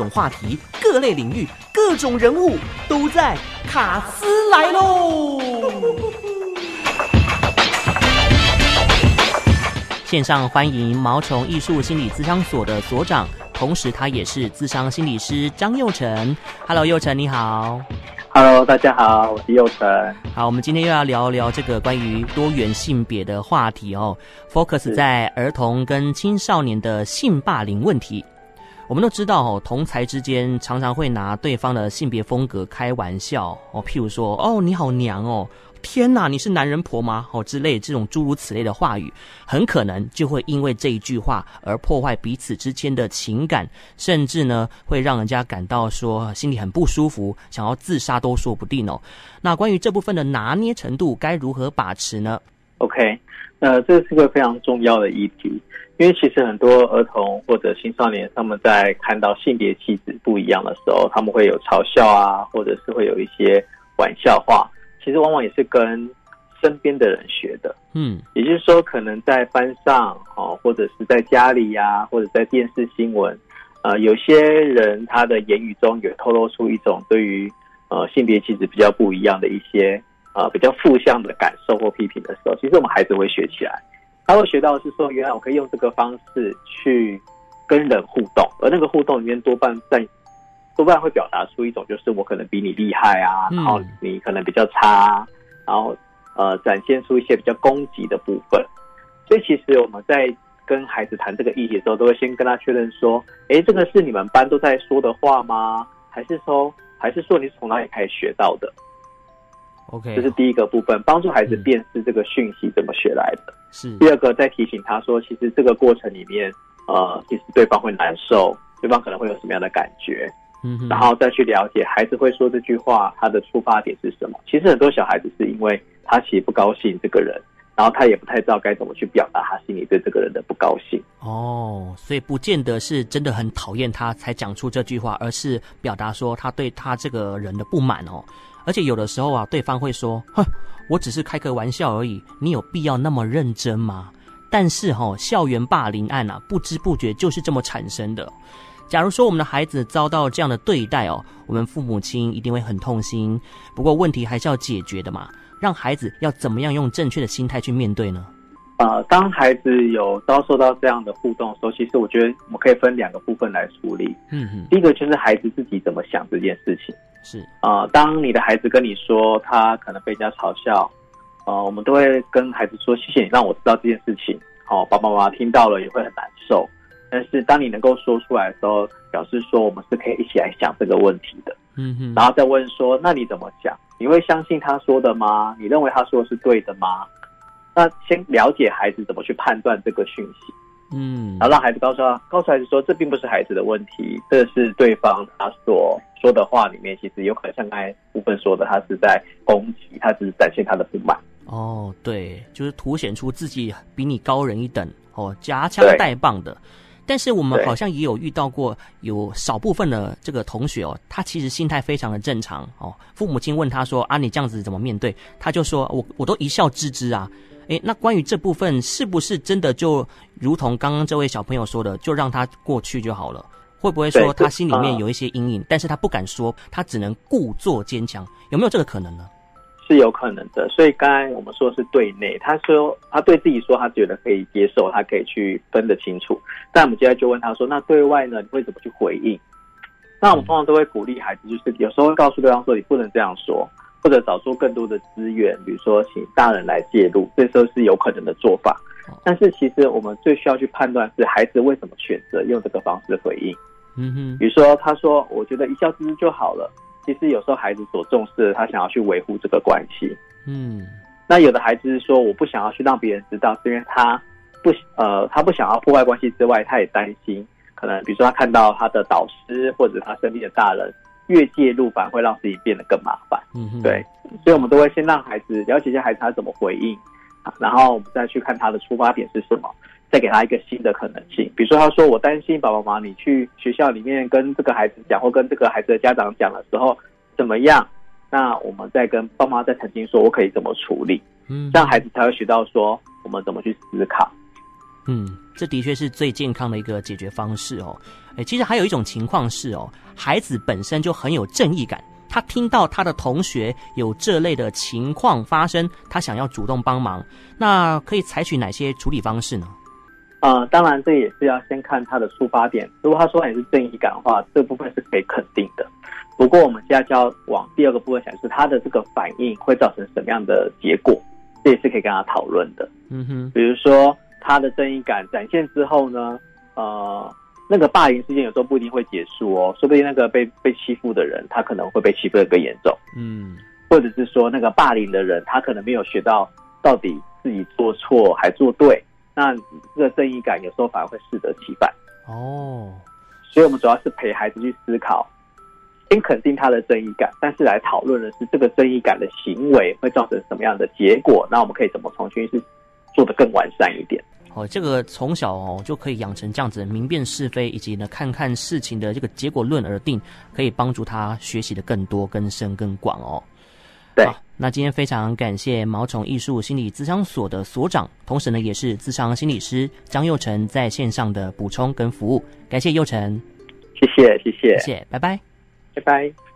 种话题、各类领域、各种人物都在卡斯来喽。线上欢迎毛虫艺术心理咨商所的所长，同时他也是咨商心理师张佑成。Hello，佑成你好。Hello，大家好，我是佑成。好，我们今天又要聊聊这个关于多元性别的话题哦，focus 在儿童跟青少年的性霸凌问题。我们都知道哦，同才之间常常会拿对方的性别风格开玩笑哦，譬如说哦，你好娘哦。天哪，你是男人婆吗？哦，之类这种诸如此类的话语，很可能就会因为这一句话而破坏彼此之间的情感，甚至呢会让人家感到说心里很不舒服，想要自杀都说不定哦。那关于这部分的拿捏程度，该如何把持呢？OK，那这是个非常重要的议题，因为其实很多儿童或者青少年他们在看到性别气质不一样的时候，他们会有嘲笑啊，或者是会有一些玩笑话。其实往往也是跟身边的人学的，嗯，也就是说，可能在班上，哦，或者是在家里呀、啊，或者在电视新闻，呃，有些人他的言语中有透露出一种对于呃性别气质比较不一样的一些呃比较负向的感受或批评的时候，其实我们孩子会学起来，他会学到的是说，原来我可以用这个方式去跟人互动，而那个互动里面多半在。多半会表达出一种，就是我可能比你厉害啊，然后你可能比较差，然后呃展现出一些比较攻击的部分。所以其实我们在跟孩子谈这个议题的时候，都会先跟他确认说：诶，这个是你们班都在说的话吗？还是说，还是说你是从哪里开始学到的？OK，这是第一个部分，帮助孩子辨识这个讯息怎么学来的。是第二个，再提醒他说，其实这个过程里面，呃，其实对方会难受，对方可能会有什么样的感觉。嗯，然后再去了解孩子会说这句话，他的出发点是什么？其实很多小孩子是因为他其实不高兴这个人，然后他也不太知道该怎么去表达他心里对这个人的不高兴。哦，所以不见得是真的很讨厌他才讲出这句话，而是表达说他对他这个人的不满哦。而且有的时候啊，对方会说：“哼，我只是开个玩笑而已，你有必要那么认真吗？”但是哈、哦，校园霸凌案啊，不知不觉就是这么产生的。假如说我们的孩子遭到这样的对待哦，我们父母亲一定会很痛心。不过问题还是要解决的嘛，让孩子要怎么样用正确的心态去面对呢？呃，当孩子有遭受到这样的互动的时候，其实我觉得我们可以分两个部分来处理。嗯嗯，第一个就是孩子自己怎么想这件事情。是啊，呃，当你的孩子跟你说他可能被人家嘲笑，呃，我们都会跟孩子说：“谢谢你让我知道这件事情。”哦，爸爸妈妈听到了也会很难受。但是当你能够说出来的时候，表示说我们是可以一起来想这个问题的。嗯哼，然后再问说，那你怎么讲？你会相信他说的吗？你认为他说的是对的吗？那先了解孩子怎么去判断这个讯息。嗯，然后让孩子告诉他，告诉孩子说，这并不是孩子的问题，这是对方他所说的话里面，其实有可能像刚才部分说的，他是在攻击，他只是展现他的不满。哦，对，就是凸显出自己比你高人一等，哦，夹枪带棒的。但是我们好像也有遇到过有少部分的这个同学哦，他其实心态非常的正常哦。父母亲问他说：“啊，你这样子怎么面对？”他就说：“我我都一笑置之啊。”诶，那关于这部分是不是真的就如同刚刚这位小朋友说的，就让他过去就好了？会不会说他心里面有一些阴影，但是他不敢说，他只能故作坚强？有没有这个可能呢？是有可能的，所以刚才我们说的是对内，他说他对自己说他觉得可以接受，他可以去分得清楚。但我们接下来就问他说：“那对外呢？你会怎么去回应？”那我们通常都会鼓励孩子，就是有时候会告诉对方说：“你不能这样说，或者找出更多的资源，比如说请大人来介入，这时候是有可能的做法。”但是其实我们最需要去判断是孩子为什么选择用这个方式回应。嗯哼，比如说他说：“我觉得一笑置之就好了。”其实有时候孩子所重视的，他想要去维护这个关系。嗯，那有的孩子是说，我不想要去让别人知道，是因为他不呃，他不想要破坏关系之外，他也担心可能比如说他看到他的导师或者他身边的大人越介入，反而会让自己变得更麻烦。嗯，对，所以我们都会先让孩子了解一下孩子他怎么回应，然后我们再去看他的出发点是什么。再给他一个新的可能性，比如说他说，我担心爸爸妈妈你去学校里面跟这个孩子讲，或跟这个孩子的家长讲的时候怎么样？那我们再跟爸妈再澄清说，我可以怎么处理？嗯，这样孩子才会学到说我们怎么去思考。嗯，这的确是最健康的一个解决方式哦。诶，其实还有一种情况是哦，孩子本身就很有正义感，他听到他的同学有这类的情况发生，他想要主动帮忙，那可以采取哪些处理方式呢？呃，当然这也是要先看他的出发点。如果他说你是正义感的话，这部分是可以肯定的。不过我们现在就要往第二个部分想，是他的这个反应会造成什么样的结果，这也是可以跟他讨论的。嗯哼，比如说。他的正义感展现之后呢，呃，那个霸凌事件有时候不一定会结束哦，说不定那个被被欺负的人，他可能会被欺负的更严重，嗯，或者是说那个霸凌的人，他可能没有学到到底自己做错还做对，那这个正义感有时候反而会适得其反哦。所以我们主要是陪孩子去思考，先肯定他的正义感，但是来讨论的是这个正义感的行为会造成什么样的结果，那我们可以怎么重新去做的更完善一点。哦，这个从小哦就可以养成这样子明辨是非，以及呢看看事情的这个结果论而定，可以帮助他学习的更多、更深、更广哦。对，那今天非常感谢毛宠艺术心理咨商所的所长，同时呢也是咨商心理师张佑成在线上的补充跟服务，感谢佑成，谢谢谢谢，谢谢，拜拜，拜拜。